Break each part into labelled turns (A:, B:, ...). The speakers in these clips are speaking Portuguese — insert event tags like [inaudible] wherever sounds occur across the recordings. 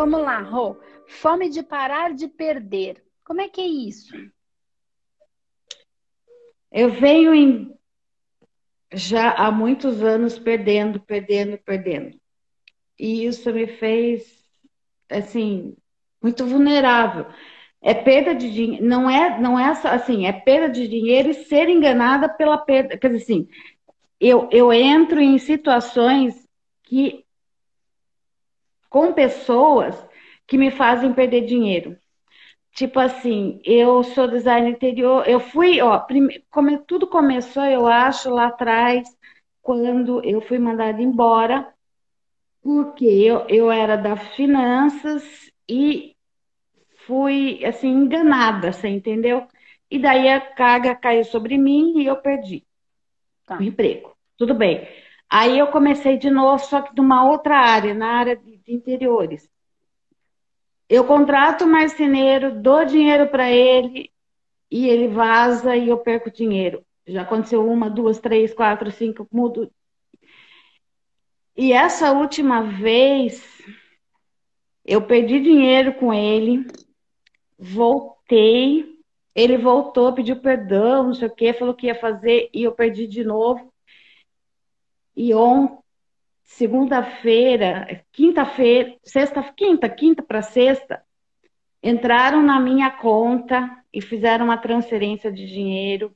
A: vamos lá, Rô. Fome de parar de perder. Como é que é isso?
B: Eu venho em, já há muitos anos perdendo, perdendo, perdendo. E isso me fez, assim, muito vulnerável. É perda de dinheiro, não é, não é assim, é perda de dinheiro e ser enganada pela perda. Quer dizer, assim, eu, eu entro em situações que com pessoas que me fazem perder dinheiro. Tipo assim, eu sou designer interior, eu fui, ó, prime, come, tudo começou, eu acho, lá atrás, quando eu fui mandada embora, porque eu, eu era das finanças e fui, assim, enganada, você entendeu? E daí a carga caiu sobre mim e eu perdi tá. o emprego. Tudo bem. Aí eu comecei de novo, só que numa outra área, na área de, de interiores. Eu contrato o marceneiro, dou dinheiro para ele e ele vaza e eu perco dinheiro. Já aconteceu uma, duas, três, quatro, cinco, mudo. E essa última vez eu perdi dinheiro com ele, voltei, ele voltou, pediu perdão, não sei o que, falou que ia fazer e eu perdi de novo. E ontem segunda-feira, quinta-feira, sexta, quinta, quinta para sexta, entraram na minha conta e fizeram uma transferência de dinheiro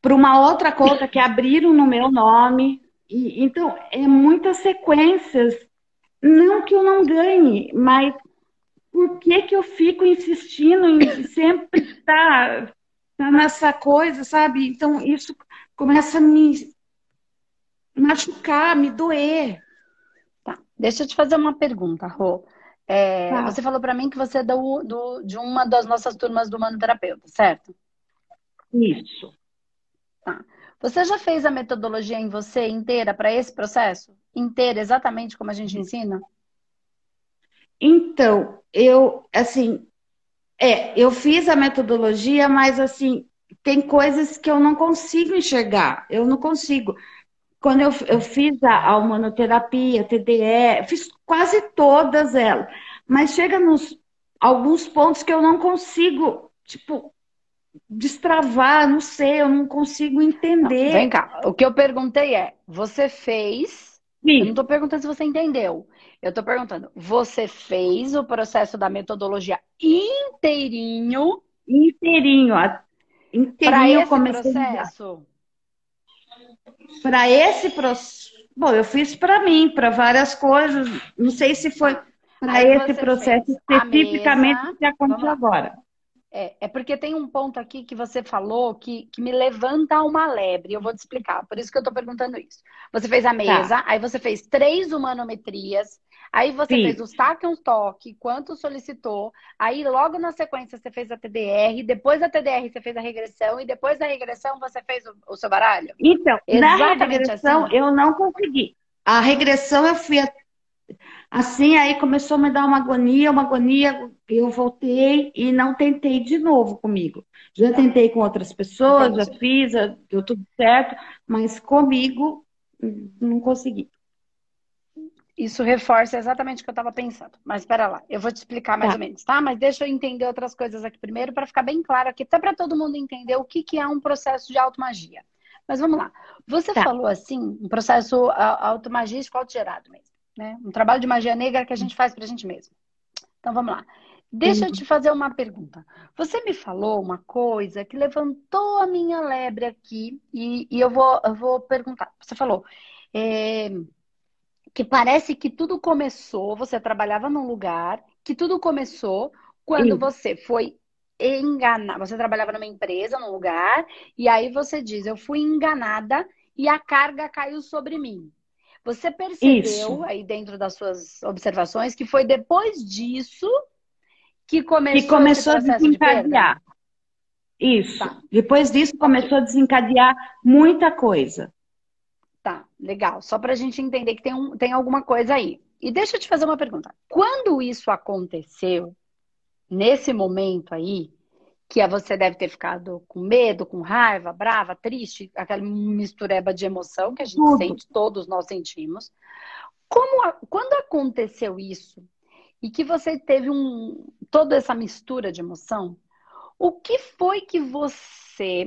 B: para uma outra conta que abriram no meu nome. E, então, é muitas sequências. Não que eu não ganhe, mas por que, que eu fico insistindo em sempre estar nessa coisa, sabe? Então, isso começa a me machucar, me doer.
A: Tá. Deixa eu te fazer uma pergunta, Rô. É, tá. Você falou para mim que você é do, do, de uma das nossas turmas do Manoterapeuta, certo?
B: Isso.
A: Tá. Você já fez a metodologia em você inteira para esse processo? Inteira, exatamente como a gente ensina?
B: Então, eu, assim, é, eu fiz a metodologia, mas, assim, tem coisas que eu não consigo enxergar. Eu não consigo. Quando eu, eu fiz a, a humanoterapia, TDE, fiz quase todas elas. Mas chega nos alguns pontos que eu não consigo, tipo, destravar, não sei, eu não consigo entender. Não,
A: vem cá, o que eu perguntei é: você fez? Sim. Eu não estou perguntando se você entendeu. Eu estou perguntando: você fez o processo da metodologia inteirinho?
B: Inteirinho, inteirinho.
A: Para esse processo?
B: Para esse processo. Bom, eu fiz para mim, para várias coisas. Não sei se foi para esse processo especificamente que aconteceu agora.
A: É, é porque tem um ponto aqui que você falou que, que me levanta uma lebre. Eu vou te explicar, por isso que eu estou perguntando isso. Você fez a tá. mesa, tá. aí você fez três humanometrias, Aí você Sim. fez o saque um toque, quanto solicitou. Aí logo na sequência você fez a TDR, depois da TDR você fez a regressão e depois da regressão você fez o, o seu baralho?
B: Então, Exatamente na regressão assim. eu não consegui. A regressão eu fui assim, aí começou a me dar uma agonia, uma agonia, eu voltei e não tentei de novo comigo. Já tentei com outras pessoas, Entendi. já fiz, deu tudo certo, mas comigo não consegui.
A: Isso reforça exatamente o que eu estava pensando. Mas espera lá, eu vou te explicar mais tá. ou menos, tá? Mas deixa eu entender outras coisas aqui primeiro para ficar bem claro aqui, até para todo mundo entender o que, que é um processo de automagia. Mas vamos lá. Você tá. falou assim, um processo automagístico autogerado mesmo, né? Um trabalho de magia negra que a gente faz para a gente mesmo. Então vamos lá. Deixa eu te fazer uma pergunta. Você me falou uma coisa que levantou a minha lebre aqui e, e eu, vou, eu vou perguntar. Você falou. É, que parece que tudo começou, você trabalhava num lugar, que tudo começou quando Sim. você foi enganar, você trabalhava numa empresa, num lugar, e aí você diz, eu fui enganada e a carga caiu sobre mim. Você percebeu Isso. aí dentro das suas observações que foi depois disso que começou,
B: que começou a desencadear. De Isso. Tá. Depois disso começou a desencadear muita coisa.
A: Legal. Só para a gente entender que tem, um, tem alguma coisa aí. E deixa eu te fazer uma pergunta. Quando isso aconteceu, nesse momento aí, que você deve ter ficado com medo, com raiva, brava, triste, aquela mistureba de emoção que a gente Tudo. sente, todos nós sentimos. Como, quando aconteceu isso e que você teve um, toda essa mistura de emoção, o que foi que você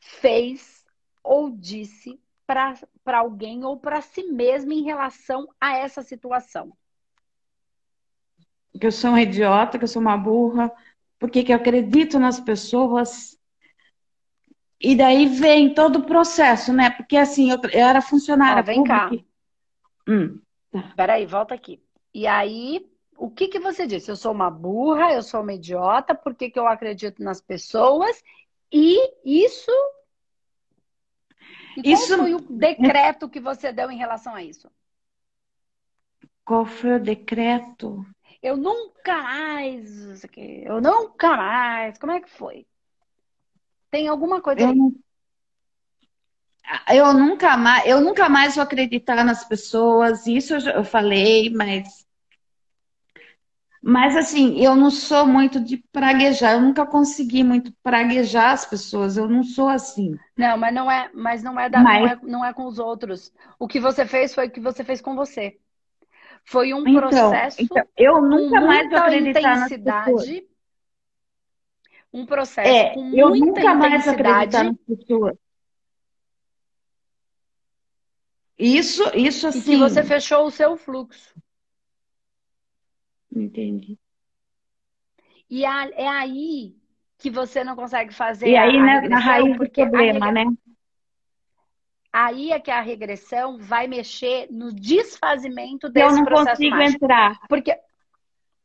A: fez ou disse para alguém ou para si mesmo em relação a essa situação?
B: Que eu sou uma idiota, que eu sou uma burra, porque que eu acredito nas pessoas. E daí vem todo o processo, né? Porque assim, eu, eu era funcionária.
A: Ah, vem pública. cá. Hum, tá. Peraí, volta aqui. E aí, o que, que você disse? Eu sou uma burra, eu sou uma idiota, por que, que eu acredito nas pessoas? E isso. E qual isso... foi o decreto que você deu em relação a isso?
B: Qual foi o decreto?
A: Eu nunca mais. Eu nunca mais. Como é que foi? Tem alguma coisa
B: eu,
A: aí?
B: Eu nunca mais, eu nunca mais vou acreditar nas pessoas. Isso eu falei, mas mas assim, eu não sou muito de praguejar, eu nunca consegui muito praguejar as pessoas, eu não sou assim.
A: Não, mas não é, mas não é, da, mas... Não, é não é com os outros. O que você fez foi o que você fez com você. Foi um então, processo. Então,
B: eu nunca mais vou acreditar intensidade.
A: Um processo é, com muita eu nunca mais acreditar nas pessoas.
B: Isso, isso assim. E
A: que você fechou o seu fluxo.
B: Entendi.
A: E é aí que você não consegue fazer.
B: E aí, né, na raiz do problema, né?
A: Aí é que a regressão vai mexer no desfazimento desse
B: processo. Eu não
A: processo
B: consigo mágico. entrar.
A: Porque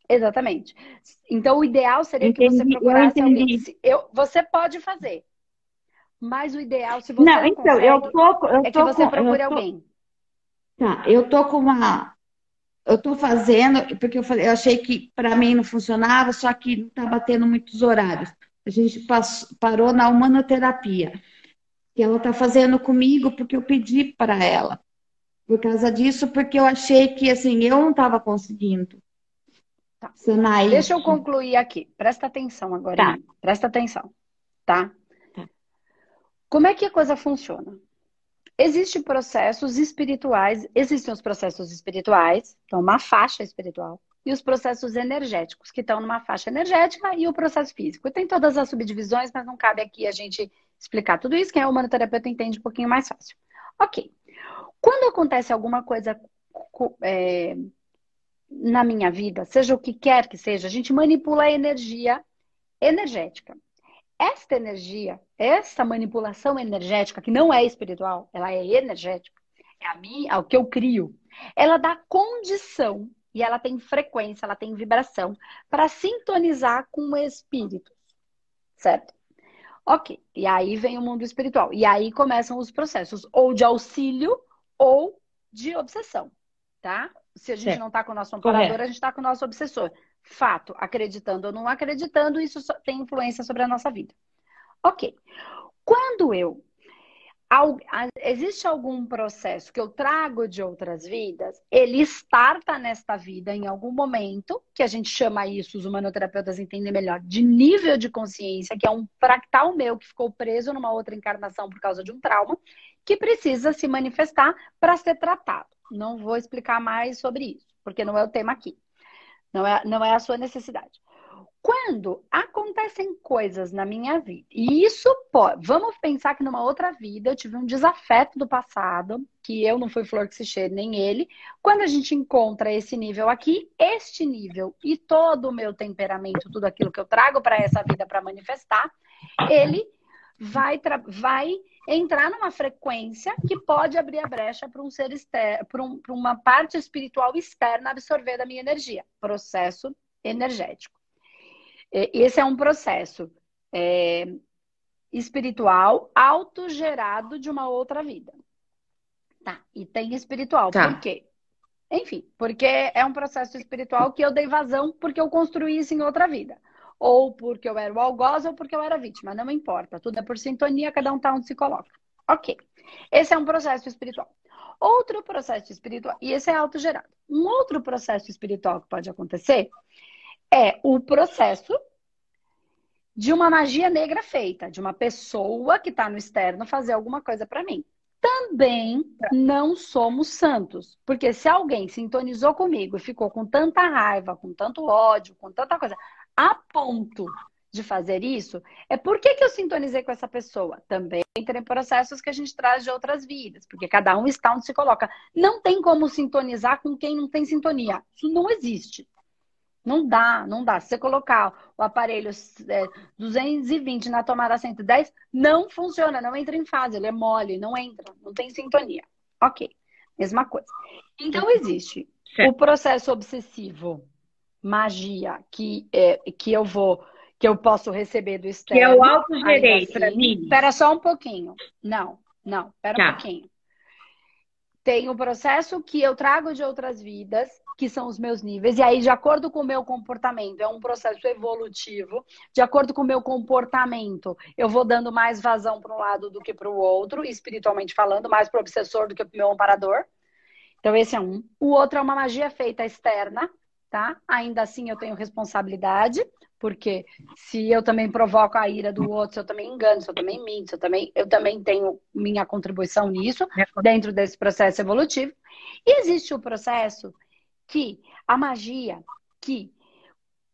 A: Exatamente. Então, o ideal seria entendi, que você procurasse
B: eu
A: alguém. Eu, você pode fazer. Mas o ideal, se você
B: não, não então, consegue, eu tô, eu
A: é que você
B: com,
A: procure
B: tô,
A: alguém.
B: Tá, eu tô com uma eu estou fazendo, porque eu, falei, eu achei que para mim não funcionava, só que não está batendo muitos horários. A gente passou, parou na humanoterapia, que ela está fazendo comigo porque eu pedi para ela. Por causa disso, porque eu achei que assim, eu não estava conseguindo.
A: Tá. Deixa eu concluir aqui. Presta atenção agora. Tá. Presta atenção. Tá? tá? Como é que a coisa funciona? Existem processos espirituais, existem os processos espirituais, então uma faixa espiritual, e os processos energéticos, que estão numa faixa energética, e o processo físico. Tem todas as subdivisões, mas não cabe aqui a gente explicar tudo isso. Quem é humanoterapeuta entende um pouquinho mais fácil. Ok. Quando acontece alguma coisa é, na minha vida, seja o que quer que seja, a gente manipula a energia energética. Esta energia, essa manipulação energética, que não é espiritual, ela é energética, é a minha, é o que eu crio, ela dá condição e ela tem frequência, ela tem vibração para sintonizar com o espírito, certo? Ok, e aí vem o mundo espiritual. E aí começam os processos, ou de auxílio ou de obsessão, tá? Se a gente certo. não está com o nosso amparador, Correto. a gente está com o nosso obsessor. Fato, acreditando ou não acreditando, isso tem influência sobre a nossa vida. Ok. Quando eu. Existe algum processo que eu trago de outras vidas, ele starta nesta vida em algum momento, que a gente chama isso, os humanoterapeutas entendem melhor, de nível de consciência, que é um fractal meu que ficou preso numa outra encarnação por causa de um trauma, que precisa se manifestar para ser tratado. Não vou explicar mais sobre isso, porque não é o tema aqui. Não é, não é a sua necessidade. Quando acontecem coisas na minha vida, e isso pode. Vamos pensar que numa outra vida eu tive um desafeto do passado, que eu não fui flor que se cheire, nem ele. Quando a gente encontra esse nível aqui, este nível e todo o meu temperamento, tudo aquilo que eu trago para essa vida para manifestar, ele vai, vai entrar numa frequência que pode abrir a brecha para um ser externo, para um, uma parte espiritual externa absorver da minha energia. Processo energético. Esse é um processo é, espiritual autogerado de uma outra vida. Tá, e tem espiritual. Tá. Por quê? Enfim, porque é um processo espiritual que eu dei vazão porque eu construí isso em outra vida ou porque eu era o algoz ou porque eu era vítima, não importa, tudo é por sintonia, cada um tá onde se coloca. Ok. Esse é um processo espiritual. Outro processo espiritual, e esse é autogerado. Um outro processo espiritual que pode acontecer é o processo de uma magia negra feita, de uma pessoa que está no externo fazer alguma coisa para mim. Também não somos santos. Porque se alguém sintonizou comigo e ficou com tanta raiva, com tanto ódio, com tanta coisa, a ponto de fazer isso, é por que, que eu sintonizei com essa pessoa? Também tem processos que a gente traz de outras vidas, porque cada um está onde se coloca. Não tem como sintonizar com quem não tem sintonia. Isso não existe. Não dá, não dá. Se você colocar o aparelho é, 220 na tomada 110, não funciona, não entra em fase, ele é mole, não entra, não tem sintonia. Ok, mesma coisa. Então existe certo. o processo obsessivo, magia, que, é, que eu vou que eu posso receber do externo.
B: Que é o autogerei assim. para mim.
A: Espera só um pouquinho. Não, não, espera tá. um pouquinho. Tem o processo que eu trago de outras vidas, que são os meus níveis, e aí, de acordo com o meu comportamento, é um processo evolutivo, de acordo com o meu comportamento, eu vou dando mais vazão para um lado do que para o outro, espiritualmente falando, mais para o obsessor do que para o meu amparador. Então, esse é um. O outro é uma magia feita externa, tá? Ainda assim, eu tenho responsabilidade. Porque se eu também provoco a ira do outro, se eu também engano, se eu também minto, se eu também, eu também tenho minha contribuição nisso, dentro desse processo evolutivo. E existe o processo que a magia, que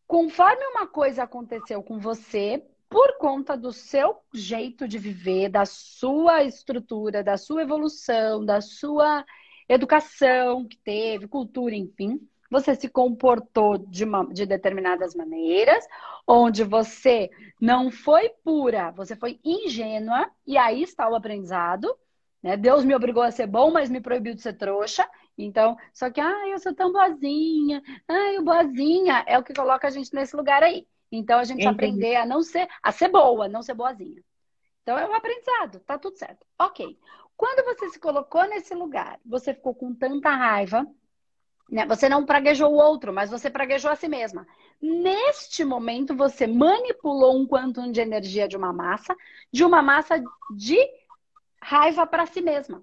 A: conforme uma coisa aconteceu com você, por conta do seu jeito de viver, da sua estrutura, da sua evolução, da sua educação que teve, cultura, enfim, você se comportou de, uma, de determinadas maneiras, onde você não foi pura, você foi ingênua, e aí está o aprendizado. Né? Deus me obrigou a ser bom, mas me proibiu de ser trouxa. Então, só que, ah, eu sou tão boazinha, ah, o boazinha é o que coloca a gente nesse lugar aí. Então, a gente Entendi. aprender a não ser, a ser boa, não ser boazinha. Então, é um aprendizado, tá tudo certo. Ok. Quando você se colocou nesse lugar, você ficou com tanta raiva, né? Você não praguejou o outro, mas você praguejou a si mesma. Neste momento, você manipulou um quantum de energia de uma massa, de uma massa de raiva para si mesma.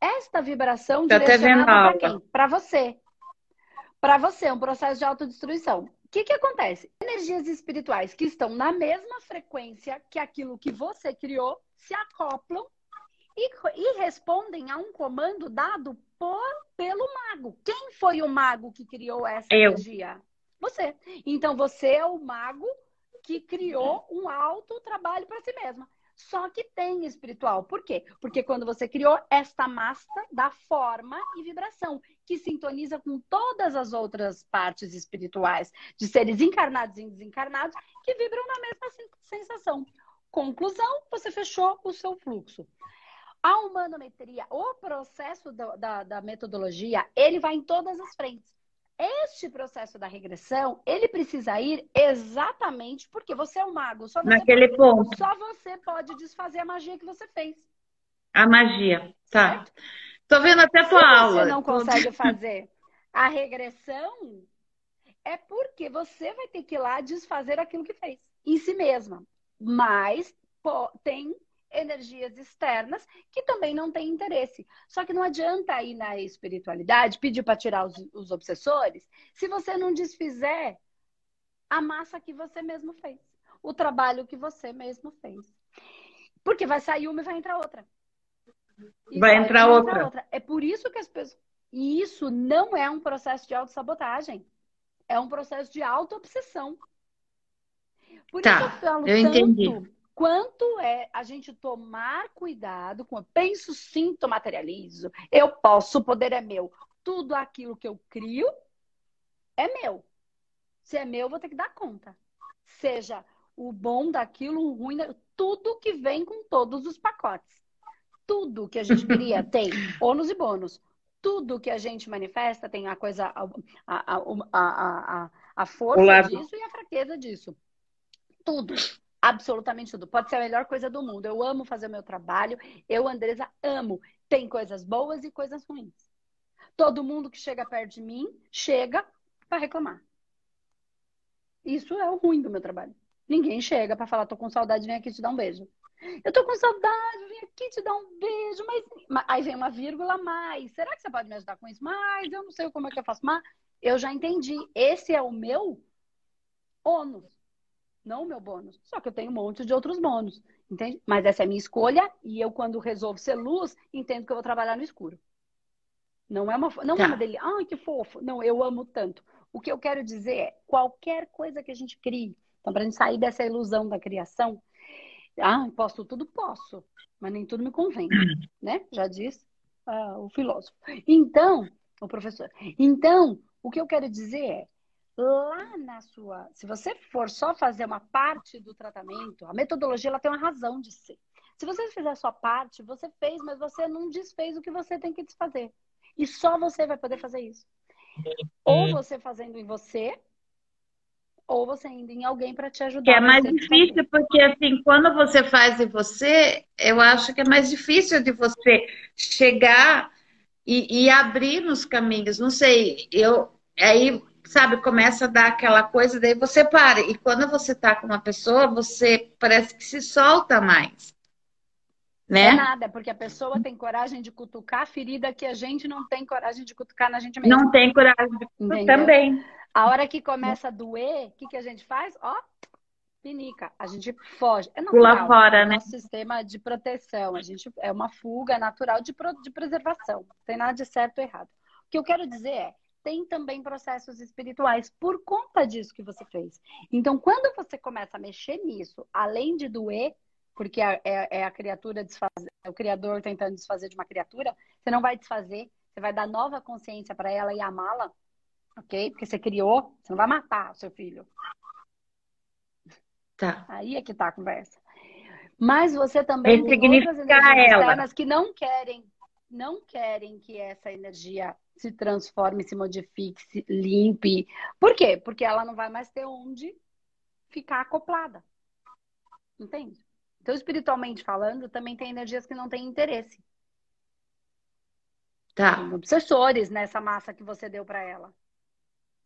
A: Esta vibração
B: Tá direcionada para quem?
A: Para você. Para você, é um processo de autodestruição. O que, que acontece? Energias espirituais que estão na mesma frequência que aquilo que você criou se acoplam e, e respondem a um comando dado por, pelo mago. Quem foi o mago que criou essa Eu. energia? Você. Então você é o mago que criou um alto trabalho para si mesma. Só que tem espiritual. Por quê? Porque quando você criou esta massa da forma e vibração, que sintoniza com todas as outras partes espirituais, de seres encarnados e desencarnados, que vibram na mesma sensação. Conclusão, você fechou o seu fluxo. A humanometria, o processo da, da, da metodologia, ele vai em todas as frentes. Este processo da regressão, ele precisa ir exatamente porque você é um mago. Só
B: Naquele
A: pode,
B: ponto.
A: Só você pode desfazer a magia que você fez.
B: A magia, tá. Certo? Tô vendo até a tua
A: Se
B: aula.
A: Você não consegue [laughs] fazer a regressão, é porque você vai ter que ir lá desfazer aquilo que fez em si mesma. Mas pô, tem energias externas que também não têm interesse. Só que não adianta ir na espiritualidade pedir para tirar os, os obsessores se você não desfizer a massa que você mesmo fez, o trabalho que você mesmo fez. Porque vai sair uma e vai entrar outra.
B: E vai, entrar, vai outra. entrar outra.
A: É por isso que as pessoas. E isso não é um processo de autossabotagem. É um processo de auto-obsessão. Por
B: tá, isso eu falo eu tanto entendi
A: quanto é a gente tomar cuidado com penso, sinto, materializo, eu posso, o poder é meu. Tudo aquilo que eu crio é meu. Se é meu, eu vou ter que dar conta. Seja o bom daquilo, o ruim, tudo que vem com todos os pacotes. Tudo que a gente cria [laughs] tem ônus e bônus. Tudo que a gente manifesta tem a coisa, a, a, a, a, a força disso e a fraqueza disso. Tudo. Absolutamente tudo. Pode ser a melhor coisa do mundo. Eu amo fazer o meu trabalho. Eu, Andresa, amo. Tem coisas boas e coisas ruins. Todo mundo que chega perto de mim chega para reclamar. Isso é o ruim do meu trabalho. Ninguém chega para falar, tô com saudade, vem aqui te dar um beijo. Eu tô com saudade, vem aqui te dar um beijo, mas aí vem uma vírgula mais. Será que você pode me ajudar com isso? Mas eu não sei como é que eu faço. Mas eu já entendi. Esse é o meu ônus não o meu bônus. Só que eu tenho um monte de outros bônus. Entende? Mas essa é a minha escolha e eu, quando resolvo ser luz, entendo que eu vou trabalhar no escuro. Não é uma, não tá. é uma dele, ai, que fofo. Não, eu amo tanto. O que eu quero dizer é, qualquer coisa que a gente crie, então, para a gente sair dessa ilusão da criação, ah, posso tudo, posso, mas nem tudo me convém, [clears throat] né? Já diz uh, o filósofo. Então, o professor. Então, o que eu quero dizer é, lá na sua, se você for só fazer uma parte do tratamento, a metodologia ela tem uma razão de ser. Se você fizer a sua parte, você fez, mas você não desfez o que você tem que desfazer. E só você vai poder fazer isso. Ou uhum. você fazendo em você, ou você indo em alguém para te ajudar.
B: Que é mais difícil, porque assim, quando você faz em você, eu acho que é mais difícil de você chegar e, e abrir nos caminhos. Não sei, eu aí sabe, começa a dar aquela coisa, daí você para. E quando você tá com uma pessoa, você parece que se solta mais. Né?
A: É nada, porque a pessoa tem coragem de cutucar a ferida que a gente não tem coragem de cutucar na gente mesma.
B: Não tem coragem de cutucar também.
A: A hora que começa a doer, o que, que a gente faz? Ó, pinica. A gente foge. É natural,
B: Pula fora, é né?
A: Nosso sistema de proteção. A gente é uma fuga natural de, de preservação. Não tem nada de certo ou errado. O que eu quero dizer é, tem também processos espirituais por conta disso que você fez. Então, quando você começa a mexer nisso, além de doer, porque é, é, é a criatura desfazer, é o criador tentando desfazer de uma criatura, você não vai desfazer, você vai dar nova consciência para ela e amá-la, ok? Porque você criou, você não vai matar o seu filho.
B: Tá.
A: Aí é que tá a conversa. Mas você também tem outras energias ela. externas que não querem, não querem que essa energia se transforme, se modifique, se limpe. Por quê? Porque ela não vai mais ter onde ficar acoplada. Entende? Então, espiritualmente falando, também tem energias que não têm interesse.
B: Tá.
A: Tem obsessores nessa massa que você deu para ela.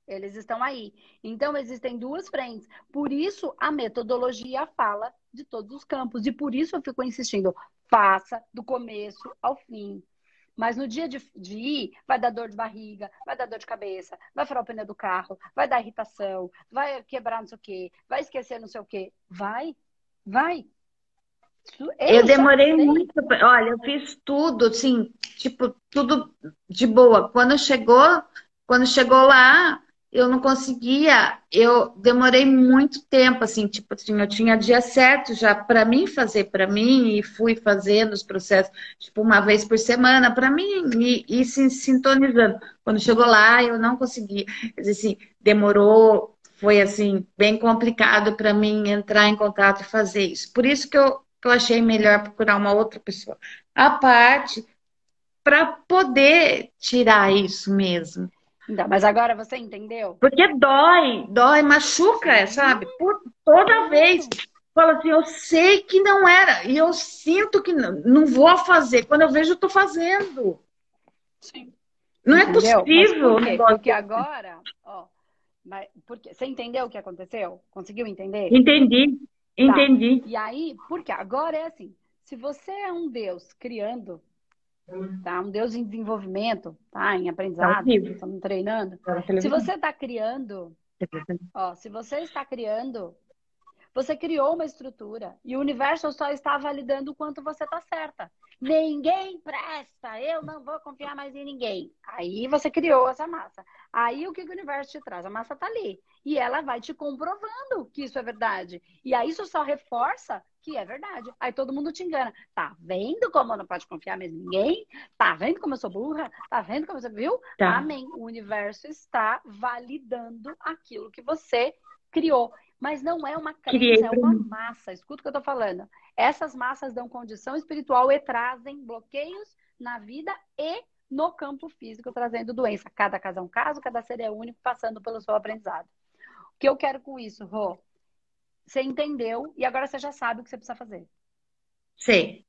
A: Eles estão aí. Então, existem duas frentes. Por isso, a metodologia fala de todos os campos. E por isso eu fico insistindo: faça do começo ao fim. Mas no dia de, de, ir, vai dar dor de barriga, vai dar dor de cabeça, vai furar o pneu do carro, vai dar irritação, vai quebrar não sei o quê, vai esquecer não sei o quê. Vai, vai.
B: Eu, eu demorei muito. Olha, eu fiz tudo, assim, tipo, tudo de boa. Quando chegou, quando chegou lá, eu não conseguia, eu demorei muito tempo, assim, tipo assim, eu tinha dia certo já para mim fazer para mim e fui fazendo os processos, tipo, uma vez por semana para mim e, e se sintonizando. Quando chegou lá, eu não consegui, assim, demorou, foi assim, bem complicado para mim entrar em contato e fazer isso. Por isso que eu, que eu achei melhor procurar uma outra pessoa. A parte para poder tirar isso mesmo.
A: Então, mas agora você entendeu?
B: Porque dói, dói, machuca, sabe? Por, toda vez. Fala assim, eu sei que não era, e eu sinto que não, não vou fazer. Quando eu vejo, eu tô fazendo.
A: Sim.
B: Não é entendeu? é possível.
A: Por Porque agora, ó, mas porque, você entendeu o que aconteceu? Conseguiu entender?
B: Entendi, tá. entendi.
A: Tá. E aí, porque agora é assim, se você é um Deus criando, tá? Um Deus em desenvolvimento, tá? Em aprendizado, tá estamos treinando. Tá se você está criando, ó, se você está criando, você criou uma estrutura e o universo só está validando o quanto você está certa. Ninguém presta, eu não vou confiar mais em ninguém. Aí você criou essa massa. Aí o que o universo te traz? A massa está ali. E ela vai te comprovando que isso é verdade. E aí isso só reforça que é verdade. Aí todo mundo te engana. Tá vendo como não pode confiar mesmo em ninguém? Tá vendo como eu sou burra? Tá vendo como você viu? Tá. Amém. O universo está validando aquilo que você criou. Mas não é uma crença, é uma massa. Escuta o que eu tô falando. Essas massas dão condição espiritual e trazem bloqueios na vida e no campo físico, trazendo doença. Cada caso é um caso, cada ser é único, passando pelo seu aprendizado. O que eu quero com isso, Rô? Você entendeu e agora você já sabe o que você precisa fazer.
B: Sim.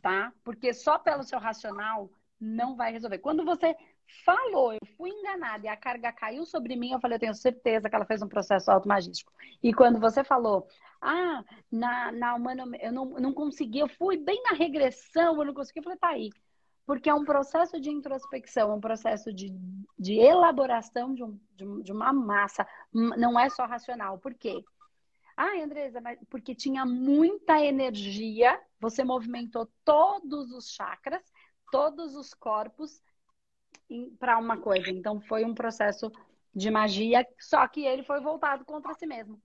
A: Tá? Porque só pelo seu racional não vai resolver. Quando você falou, eu fui enganada e a carga caiu sobre mim, eu falei, eu tenho certeza que ela fez um processo automagístico. E quando você falou, ah, na, na humana, eu não, não consegui, eu fui bem na regressão, eu não consegui, eu falei, tá aí. Porque é um processo de introspecção, é um processo de, de elaboração de, um, de, de uma massa, não é só racional. Por quê? Ah, Andresa, mas porque tinha muita energia, você movimentou todos os chakras, todos os corpos para uma coisa. Então foi um processo de magia, só que ele foi voltado contra si mesmo.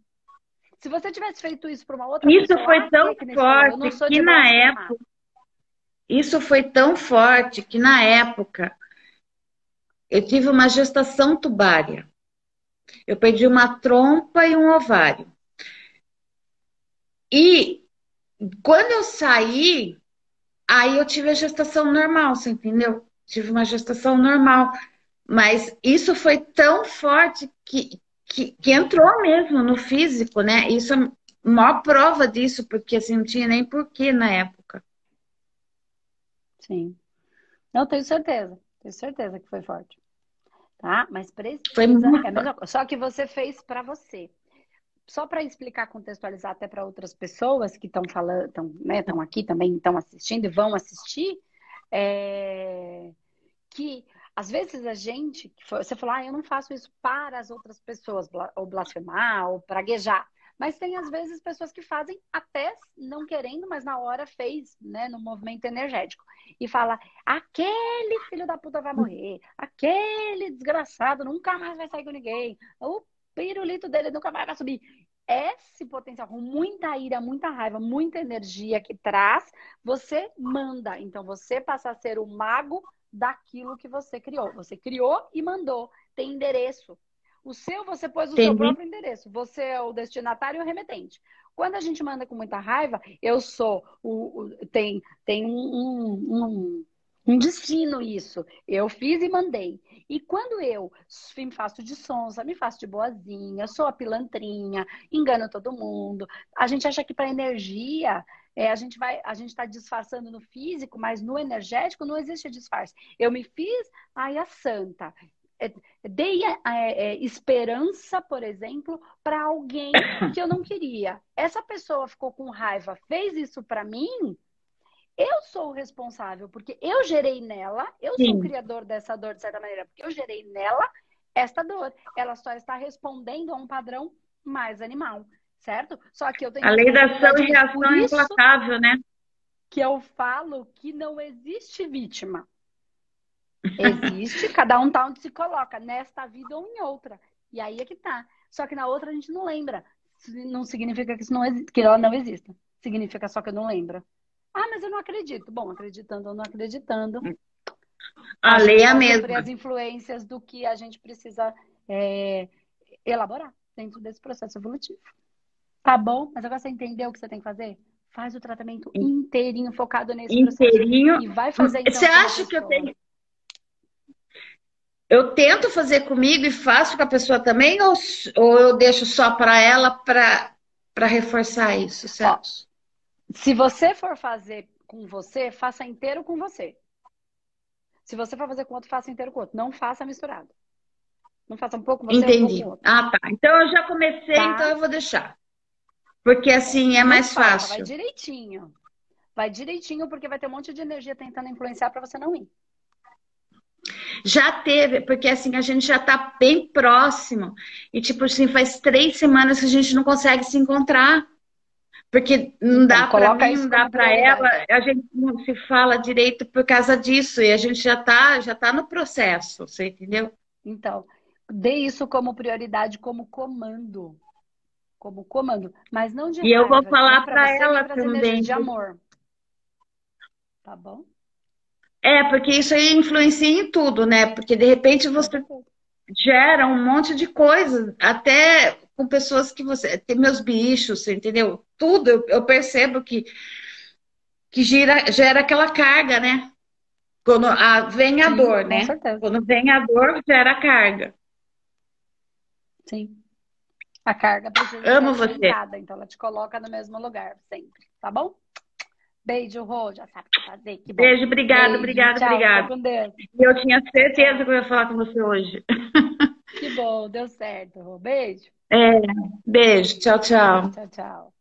A: Se você tivesse feito isso para uma outra
B: isso
A: pessoa,
B: foi tão forte que na época isso foi tão forte que na época eu tive uma gestação tubária. Eu perdi uma trompa e um ovário. E quando eu saí, aí eu tive a gestação normal, você entendeu? Tive uma gestação normal. Mas isso foi tão forte que, que, que entrou mesmo no físico, né? Isso é a maior prova disso, porque assim, não tinha nem porquê na época.
A: Sim. Não, tenho certeza. Tenho certeza que foi forte. Tá? Mas precisa.
B: Foi muito...
A: é mesma, só que você fez para você só para explicar, contextualizar até para outras pessoas que estão falando, estão né, aqui também, estão assistindo e vão assistir, é, que às vezes a gente, você falou, ah, eu não faço isso para as outras pessoas, ou blasfemar, ou praguejar. Mas tem às vezes pessoas que fazem até não querendo, mas na hora fez, né, no movimento energético. E fala: aquele filho da puta vai morrer, aquele desgraçado nunca mais vai sair com ninguém, o pirulito dele nunca mais vai subir. Esse potencial, com muita ira, muita raiva, muita energia que traz, você manda. Então, você passa a ser o mago daquilo que você criou. Você criou e mandou. Tem endereço. O seu, você pôs o Entendi. seu próprio endereço. Você é o destinatário e o remetente. Quando a gente manda com muita raiva, eu sou o. o tem tem um, um, um destino isso. Eu fiz e mandei. E quando eu me faço de sonsa, me faço de boazinha, sou a pilantrinha, engano todo mundo, a gente acha que para energia é, a gente vai, a gente está disfarçando no físico, mas no energético não existe disfarce. Eu me fiz, ai, a santa. É, dei é, é, esperança, por exemplo, para alguém que eu não queria. Essa pessoa ficou com raiva, fez isso para mim, eu sou o responsável, porque eu gerei nela, eu Sim. sou o criador dessa dor, de certa maneira, porque eu gerei nela esta dor. Ela só está respondendo a um padrão mais animal, certo? Só que eu tenho.
B: A lei da ação e reação é implacável, né?
A: Que eu falo que não existe vítima. Existe, [laughs] cada um tá onde se coloca, nesta vida ou em outra. E aí é que tá. Só que na outra a gente não lembra. Não significa que, isso não, que ela não exista. Significa só que eu não lembro. Ah, mas eu não acredito. Bom, acreditando ou não acreditando.
B: A lei é a mesma.
A: as influências do que a gente precisa é, elaborar dentro desse processo evolutivo. Tá bom? Mas agora você entendeu o que você tem que fazer? Faz o tratamento inteirinho, focado nesse
B: inteirinho.
A: processo. E vai fazer então.
B: Você acha que eu tenho. Eu tento fazer comigo e faço com a pessoa também, ou, ou eu deixo só para ela para reforçar isso, certo?
A: Se você for fazer com você, faça inteiro com você. Se você for fazer com outro, faça inteiro com outro. Não faça misturado. Não faça um pouco você,
B: Entendi.
A: um pouco outro.
B: Ah, tá. Então eu já comecei, tá? então eu vou deixar. Porque assim é mais fácil.
A: Vai direitinho. Vai direitinho, porque vai ter um monte de energia tentando influenciar para você não ir.
B: Já teve, porque assim, a gente já tá bem próximo. E tipo assim, faz três semanas que a gente não consegue se encontrar. Porque não dá então, para mim, não dá para ela, a gente não se fala direito por causa disso e a gente já está já tá no processo, você entendeu?
A: Então, dê isso como prioridade, como comando. Como comando, mas não de
B: E raiva, eu vou falar para ela também.
A: De amor. Tá bom?
B: É, porque isso aí influencia em tudo, né? Porque de repente você gera um monte de coisas, até com pessoas que você. Tem meus bichos, entendeu? Tudo eu, eu percebo que, que gira, gera aquela carga, né? Quando a, vem a Sim, dor, né?
A: Certeza.
B: Quando vem a dor, gera carga.
A: Sim. A carga precisa
B: Amo ser você.
A: então ela te coloca no mesmo lugar sempre, tá bom? Beijo, Rô, já sabe o que fazer. Que
B: Beijo, obrigado, obrigado, obrigado. Eu tinha certeza que eu ia falar com você hoje.
A: Que bom, deu certo, Rô. Beijo.
B: É, beijo, tchau, tchau.
A: Tchau, tchau.